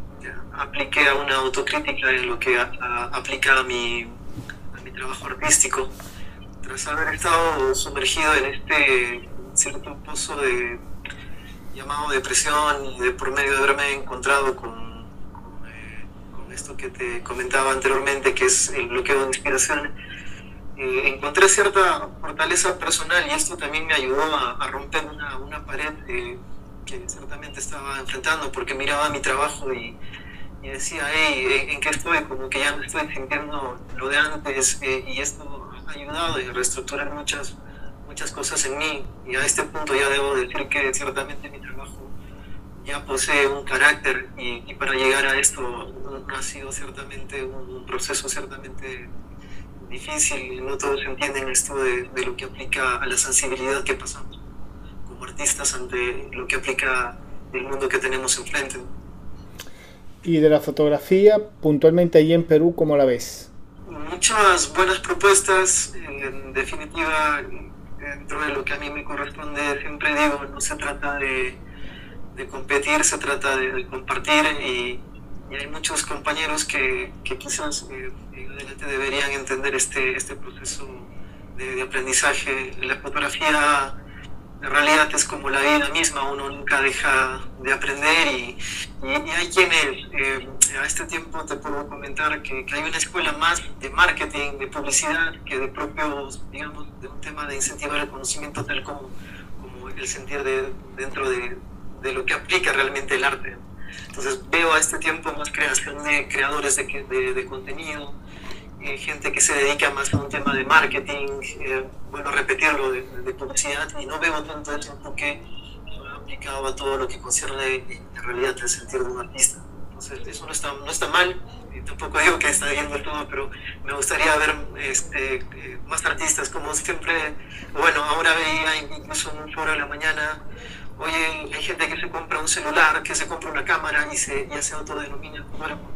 S2: aplique a una autocrítica en lo que aplica a mi, a mi trabajo artístico. Tras haber estado sumergido en este cierto pozo de llamado depresión y de por medio de haberme encontrado con, eh, con, esto que te comentaba anteriormente, que es el bloqueo de inspiración, eh, encontré cierta fortaleza personal y esto también me ayudó a, romper una, pared eh, que ciertamente estaba enfrentando porque miraba mi trabajo y, decía, hey, ¿en qué estoy? Como que ya no estoy sintiendo lo de antes y esto ha ayudado a reestructurar muchas muchas cosas en mí y a este punto ya debo decir que ciertamente mi trabajo ya posee un carácter y, para llegar a esto ha sido ciertamente un, proceso ciertamente difícil, no todos entienden esto de, de, lo que aplica a la sensibilidad que pasamos como artistas ante lo que aplica el mundo que tenemos enfrente.
S1: Y de la fotografía, puntualmente allí en Perú, ¿cómo la ves?
S2: Muchas buenas propuestas, en definitiva, dentro de lo que a mí me corresponde, siempre digo, no se trata de, competir, se trata de, compartir y, hay muchos compañeros que, quizás eh, deberían entender este, este proceso de, de aprendizaje. La fotografía en realidad es como la vida misma, uno nunca deja de aprender y, hay quienes, eh, a este tiempo te puedo comentar que, hay una escuela más de marketing, de publicidad, que de propios, digamos, de un tema de incentivar el conocimiento tal como, como el sentir de, dentro de, de lo que aplica realmente el arte. Entonces veo a este tiempo más creación de creadores de, de, de contenido, eh, gente que se dedica más a un tema de marketing, eh, bueno, repetirlo, de, publicidad, y no veo tanto el enfoque aplicado a todo lo que concierne en realidad el sentir de un artista. Entonces, eso no está, no está mal, tampoco digo que está bien todo, pero me gustaría ver este, eh, más artistas, como siempre, bueno, ahora veía incluso un foro de la mañana Oye, hay gente que se compra un celular, que se compra una cámara y se, ya se autodenomina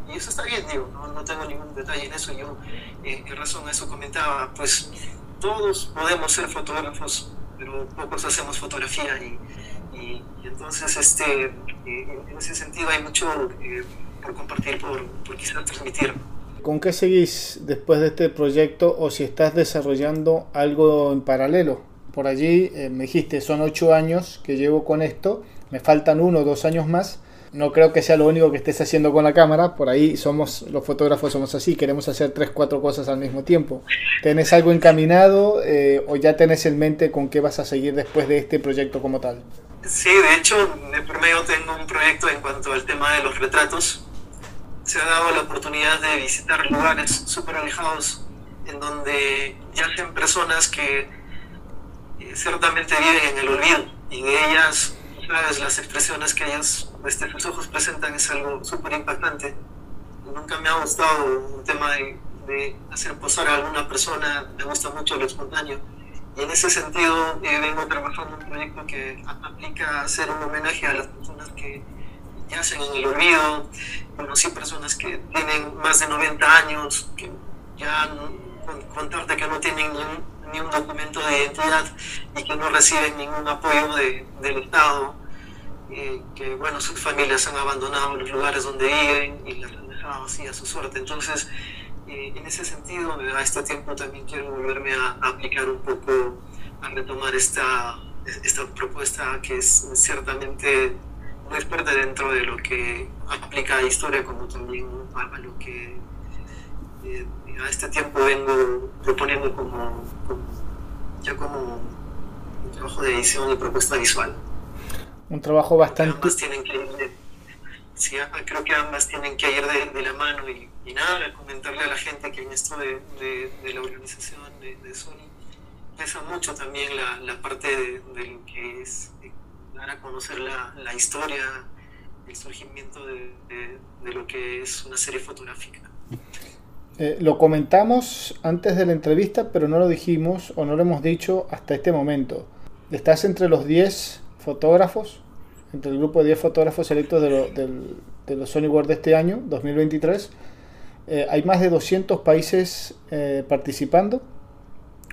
S2: Y eso está bien, digo, no, no tengo ningún detalle en eso. Yo, eh, en razón a eso comentaba, pues todos podemos ser fotógrafos, pero pocos hacemos fotografía y, y, entonces este, eh, en ese sentido hay mucho eh, por compartir, por, por quizás transmitir.
S1: ¿Con qué seguís después de este proyecto o si estás desarrollando algo en paralelo? Por allí, eh, me dijiste, son ocho años que llevo con esto, me faltan uno o dos años más. No creo que sea lo único que estés haciendo con la cámara, por ahí somos, los fotógrafos somos así, queremos hacer tres, cuatro cosas al mismo tiempo. ¿Tenés algo encaminado eh, o ya tenés en mente con qué vas a seguir después de este proyecto como tal?
S2: Sí, de hecho, de primero tengo un proyecto en cuanto al tema de los retratos. Se ha dado la oportunidad de visitar lugares súper alejados en donde yacen personas que ciertamente viven en el olvido y de ellas, sabes, las expresiones que ellas desde sus ojos presentan es algo súper impactante. Nunca me ha gustado un tema de, de, hacer posar a alguna persona, me gusta mucho lo espontáneo. Y en ese sentido eh, vengo trabajando en un proyecto que aplica hacer un homenaje a las personas que yacen en el olvido. Conocí personas que tienen más de 90 años, que ya contarte que no tienen ningún ni un documento de identidad y que no reciben ningún apoyo de, del Estado, eh, que bueno, sus familias han abandonado los lugares donde viven y las han dejado así a su suerte. Entonces, eh, en ese sentido, a este tiempo también quiero volverme a, aplicar un poco, a retomar esta, esta propuesta que es ciertamente muy fuerte dentro de lo que aplica a historia como también a, lo que eh, a este tiempo vengo proponiendo como, ya como un trabajo de edición y propuesta visual.
S1: Un trabajo bastante...
S2: Ambas tienen que ir de, sí, creo que ambas tienen que ir de, la mano y, nada, comentarle a la gente que en esto de, de la organización de, Sony pesa mucho también la, la parte de, lo que es dar a conocer la, la historia, el surgimiento de, lo que es una serie fotográfica.
S1: Eh, lo comentamos antes de la entrevista, pero no lo dijimos o no lo hemos dicho hasta este momento. Estás entre los 10 fotógrafos, entre el grupo de 10 fotógrafos electos de, los Sony World de este año, 2023. Eh, hay más de 200 países eh, participando,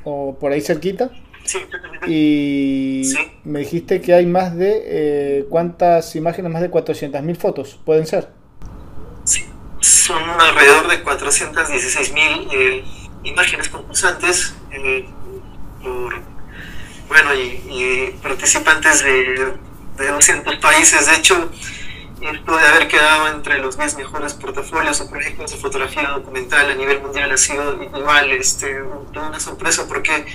S1: o por ahí cerquita.
S2: Sí.
S1: Y me dijiste que hay más de, ¿cuántas imágenes? Más de 400.000 fotos, ¿pueden ser?
S2: Son alrededor de 416 mil eh, imágenes concursantes eh, por, bueno, y, participantes de, de, 200 países. De hecho, esto de haber quedado entre los 10 mejores portafolios o proyectos de fotografía documental a nivel mundial ha sido igual este, una sorpresa porque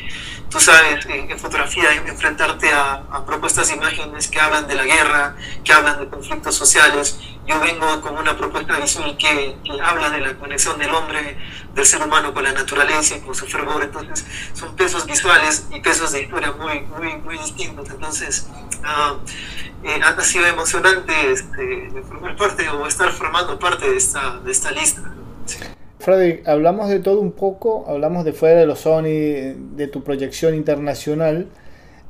S2: tú sabes, en, fotografía enfrentarte a, a, propuestas imágenes que hablan de la guerra, que hablan de conflictos sociales. Yo vengo con una propuesta visual que, habla de la conexión del hombre, del ser humano con la naturaleza y con su fervor. Entonces, son pesos visuales y pesos de historia muy, muy, muy distintos. Entonces, uh, eh, ha sido emocionante este, formar parte o estar formando parte de esta, de esta lista.
S1: Freddy, hablamos de todo un poco, hablamos de fuera de los Sony, de tu proyección internacional.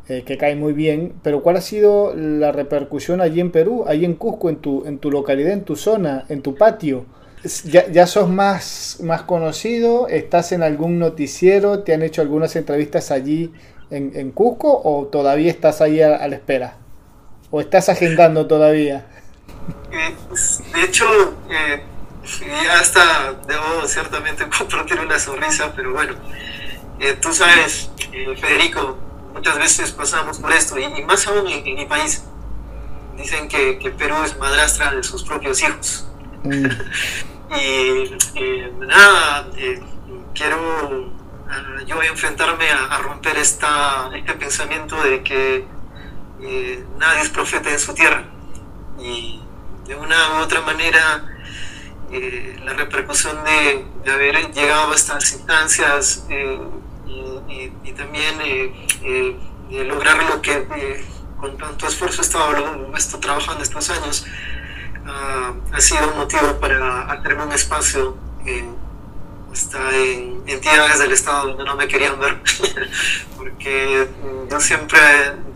S1: eh, que cae muy bien, pero ¿cuál ha sido la repercusión allí en Perú, allí en Cusco, en tu, en tu localidad, en tu zona, en tu patio? ¿Ya, ya sos más, más conocido? ¿Estás en algún noticiero? ¿Te han hecho algunas entrevistas allí en, en Cusco o todavía estás ahí a, la espera? ¿O estás agendando todavía?
S2: De hecho, eh, ya hasta debo ciertamente compartir una sonrisa, pero bueno, eh, tú sabes, Federico, muchas veces pasamos por esto, y, más aún en, mi país. Dicen que, que Perú es madrastra de sus propios hijos. Mm. Y nada, eh, quiero uh, yo enfrentarme a, romper esta, este pensamiento de que eh, nadie es profeta en su tierra. Y de una u otra manera, eh, la repercusión de, haber llegado a estas instancias y, y, también lograr lo que con tanto esfuerzo he estado, trabajando estos años, Ah, ha sido un motivo para hacerme un espacio hasta en entidades del Estado donde no me querían ver, porque yo siempre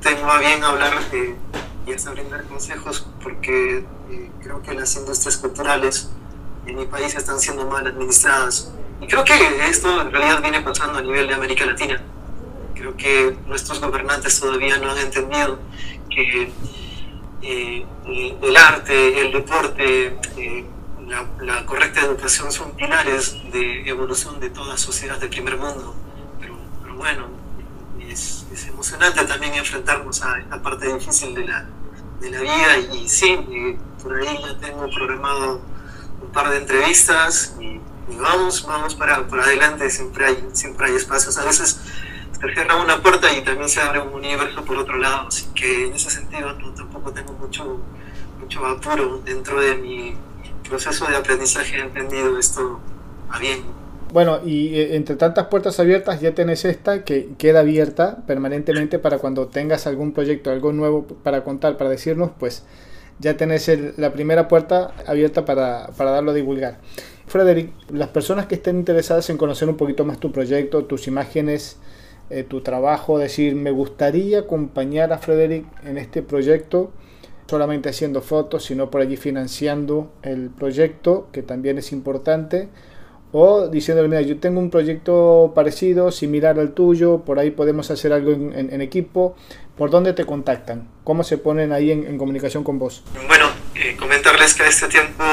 S2: tengo a bien hablar y hasta brindar consejos, porque eh, creo que las industrias culturales en mi país están siendo mal administradas. Y creo que esto en realidad viene pasando a nivel de América Latina. Creo que nuestros gobernantes todavía no han entendido que eh, el arte, el deporte, eh, la, correcta educación son pilares de evolución de toda sociedad del primer mundo. Pero, bueno, es, emocionante también enfrentarnos a esta parte difícil de la, de la vida y, sí, eh, por ahí ya tengo programado par de entrevistas y, vamos, vamos para, para adelante, siempre hay, siempre hay espacios. A veces se cierra una puerta y también se abre un universo por otro lado. Así que en ese sentido no, tampoco tengo mucho, mucho apuro dentro de mi proceso de aprendizaje. He entendido esto a bien.
S1: Bueno, y eh, entre tantas puertas abiertas ya tenés esta que queda abierta permanentemente para cuando tengas algún proyecto, algo nuevo para contar, para decirnos, pues ya tenés la primera puerta abierta para, para darlo a divulgar. Frederick, las personas que estén interesadas en conocer un poquito más tu proyecto, tus imágenes, eh, tu trabajo, decir, me gustaría acompañar a Frederick en este proyecto, solamente haciendo fotos, sino por allí financiando el proyecto, que también es importante, o diciéndole, mira, yo tengo un proyecto parecido, similar al tuyo, por ahí podemos hacer algo en, equipo, ¿por dónde te contactan? ¿Cómo se ponen ahí en, comunicación con vos?
S2: Bueno, eh, comentarles que a este tiempo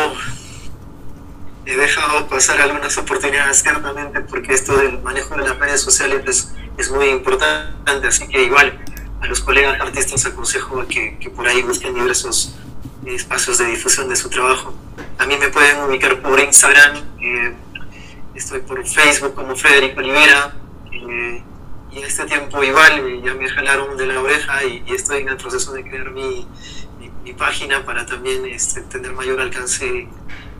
S2: he dejado pasar algunas oportunidades ciertamente porque esto del manejo de las redes sociales es, muy importante, así que igual a los colegas artistas aconsejo que, que por ahí busquen diversos espacios de difusión de su trabajo. A mí me pueden ubicar por Instagram, eh, estoy por Facebook como Federico Olivera, eh, y en este tiempo igual eh, ya me jalaron de la oreja y, estoy en el proceso de crear mi, página para también este, tener mayor alcance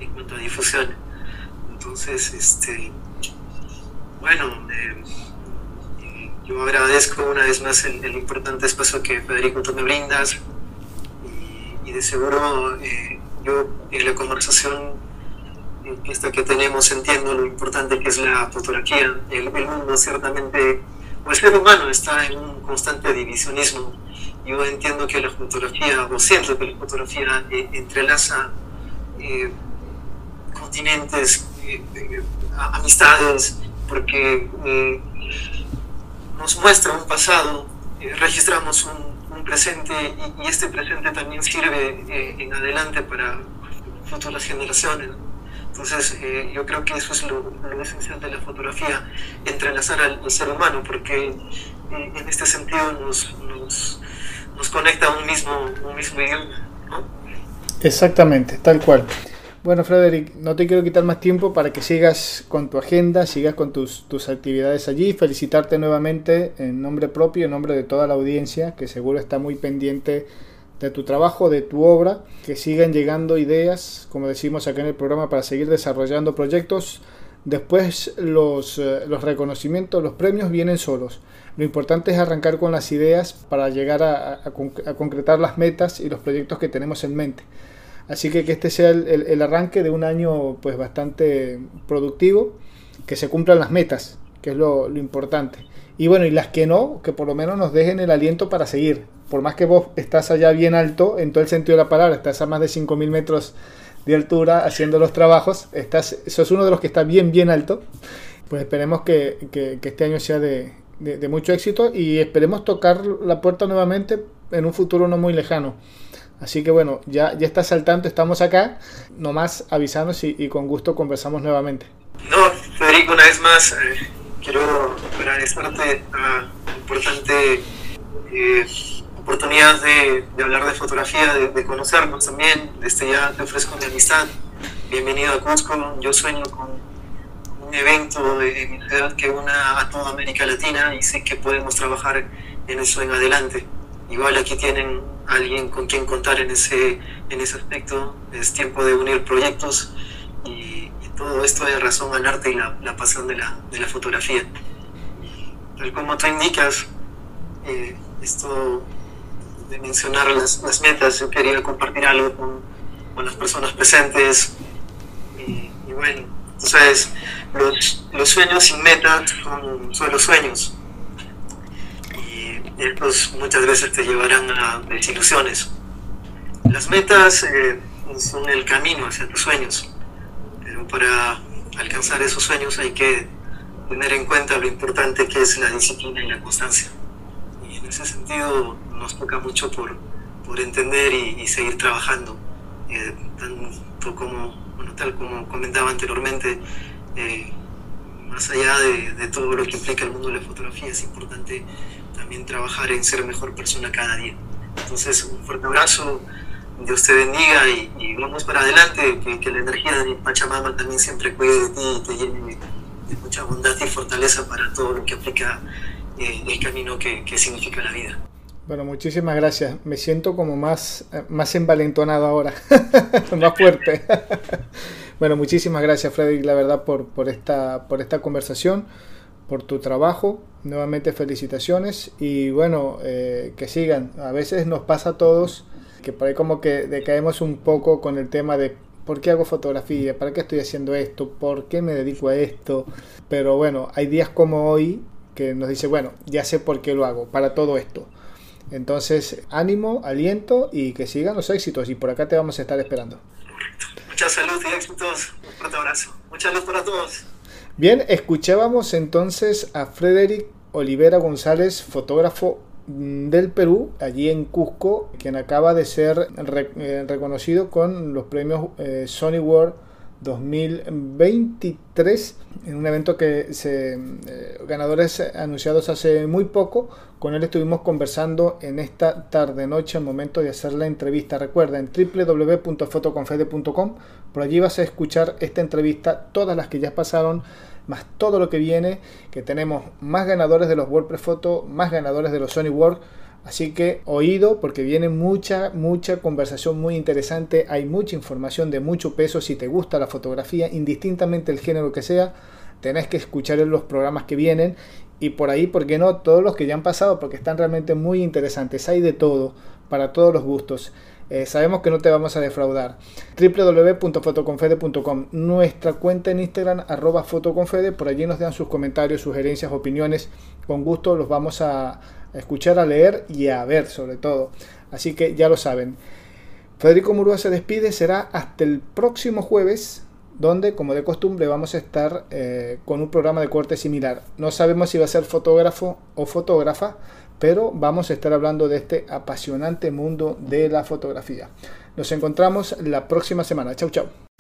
S2: en cuanto a difusión. Entonces, este, bueno, eh, yo agradezco una vez más el, importante espacio que Federico tú me brindas y, de seguro eh, yo en la conversación esta que tenemos entiendo lo importante que es la fotografía. El, mundo ciertamente, el ser humano está en un constante divisionismo. Yo entiendo que la fotografía, o siento que la fotografía eh, entrelaza continentes, eh, eh, amistades, porque eh, nos muestra un pasado, registramos un, presente y, este presente también sirve en adelante para futuras generaciones. Entonces, yo creo que eso es lo, esencial de la fotografía, entrelazar al, ser humano, porque en este sentido nos, nos, nos, conecta un mismo, un mismo idioma.
S1: Exactamente, tal cual. Bueno, Frederick, no te quiero quitar más tiempo para que sigas con tu agenda, sigas con tus, tus actividades allí. Felicitarte nuevamente en nombre propio, en nombre de toda la audiencia, que seguro está muy pendiente de tu trabajo, de tu obra, que sigan llegando ideas, como decimos acá en el programa, para seguir desarrollando proyectos. Después los, eh, los reconocimientos, los premios vienen solos. Lo importante es arrancar con las ideas para llegar a, concretar las metas y los proyectos que tenemos en mente. Así que que este sea el, arranque de un año pues bastante productivo, que se cumplan las metas, que es lo, importante. Y bueno, y las que no, que por lo menos nos dejen el aliento para seguir. Por más que vos estás allá bien alto, en todo el sentido de la palabra, estás a más de 5.000 metros de altura haciendo los trabajos, estás, sos uno de los que está bien, bien alto. Pues esperemos que, que, este año sea de, de, mucho éxito y esperemos tocar la puerta nuevamente en un futuro no muy lejano. Así que bueno, ya, ya estás al tanto, estamos acá, nomás avisarnos y, y con gusto conversamos nuevamente.
S2: No, Federico, una vez más, eh, quiero agradecerte la importante eh, oportunidad de, hablar de fotografía, de, conocernos también. Desde ya te ofrezco mi amistad. Bienvenido a Cusco. Yo sueño con un evento de mi ciudad que una a toda América Latina y sé que podemos trabajar en eso en adelante. Igual aquí tienen alguien con quien contar en ese, en ese aspecto. Es tiempo de unir proyectos y, todo esto de razón al arte y la, la pasión de la, de la, fotografía. Tal como tú indicas, eh, esto de mencionar las, las, metas, yo quería compartir algo con, con las personas presentes. Y, y, bueno, entonces los, los sueños sin metas son, los sueños estos muchas veces te llevarán a desilusiones. Las metas eh, son el camino hacia tus sueños, pero para alcanzar esos sueños hay que tener en cuenta lo importante que es la disciplina y la constancia. Y en ese sentido nos toca mucho por, por entender y, seguir trabajando, eh, tanto como, bueno, tal como comentaba anteriormente, eh, más allá de, de todo lo que implica el mundo de la fotografía, es importante también trabajar en ser mejor persona cada día. Entonces, un fuerte abrazo, Dios te bendiga y, vamos para adelante, que, la energía de Pachamama también siempre cuide de ti y te llene de, mucha bondad y fortaleza para todo lo que aplica eh, el camino que, significa la vida.
S1: Bueno, muchísimas gracias. Me siento como más, más envalentonado ahora, más fuerte. bueno, muchísimas gracias, Frederick, la verdad, por, por, esta, por esta conversación por tu trabajo. Nuevamente felicitaciones y bueno, eh, que sigan. A veces nos pasa a todos que por ahí como que decaemos un poco con el tema de por qué hago fotografía, para qué estoy haciendo esto, por qué me dedico a esto. Pero bueno, hay días como hoy que nos dice, bueno, ya sé por qué lo hago, para todo esto. Entonces, ánimo, aliento y que sigan los éxitos y por acá te vamos a estar esperando.
S2: Mucha salud y éxitos. Un fuerte abrazo. Mucha luz para todos.
S1: Bien, escuchábamos entonces a Frederick Olivera González, fotógrafo mm, del Perú, allí en Cusco, quien acaba de ser eh, reconocido con los premios eh, Sony World 2023 en un evento que se eh, ganadores anunciados hace muy poco con él estuvimos conversando en esta tarde noche al momento de hacer la entrevista. Recuerda en www.fotoconfede.com por allí vas a escuchar esta entrevista todas las que ya pasaron más todo lo que viene que tenemos más ganadores de los WordPress Photo más ganadores de los Sony World Así que oído porque viene mucha, mucha conversación muy interesante, hay mucha información de mucho peso si te gusta la fotografía, indistintamente el género que sea, tenés que escuchar en los programas que vienen y por ahí, ¿por qué no? Todos los que ya han pasado porque están realmente muy interesantes, hay de todo, para todos los gustos. Eh, sabemos que no te vamos a defraudar. www.fotoconfede.com Nuestra cuenta en Instagram, arroba fotoconfede. Por allí nos dan sus comentarios, sugerencias, opiniones. Con gusto los vamos a, escuchar, a leer y a ver sobre todo. Así que ya lo saben. Federico Murúa se despide, será hasta el próximo jueves, donde como de costumbre vamos a estar eh, con un programa de corte similar. No sabemos si va a ser fotógrafo o fotógrafa, pero vamos a estar hablando de este apasionante mundo de la fotografía. Nos encontramos la próxima semana. Chau, chau.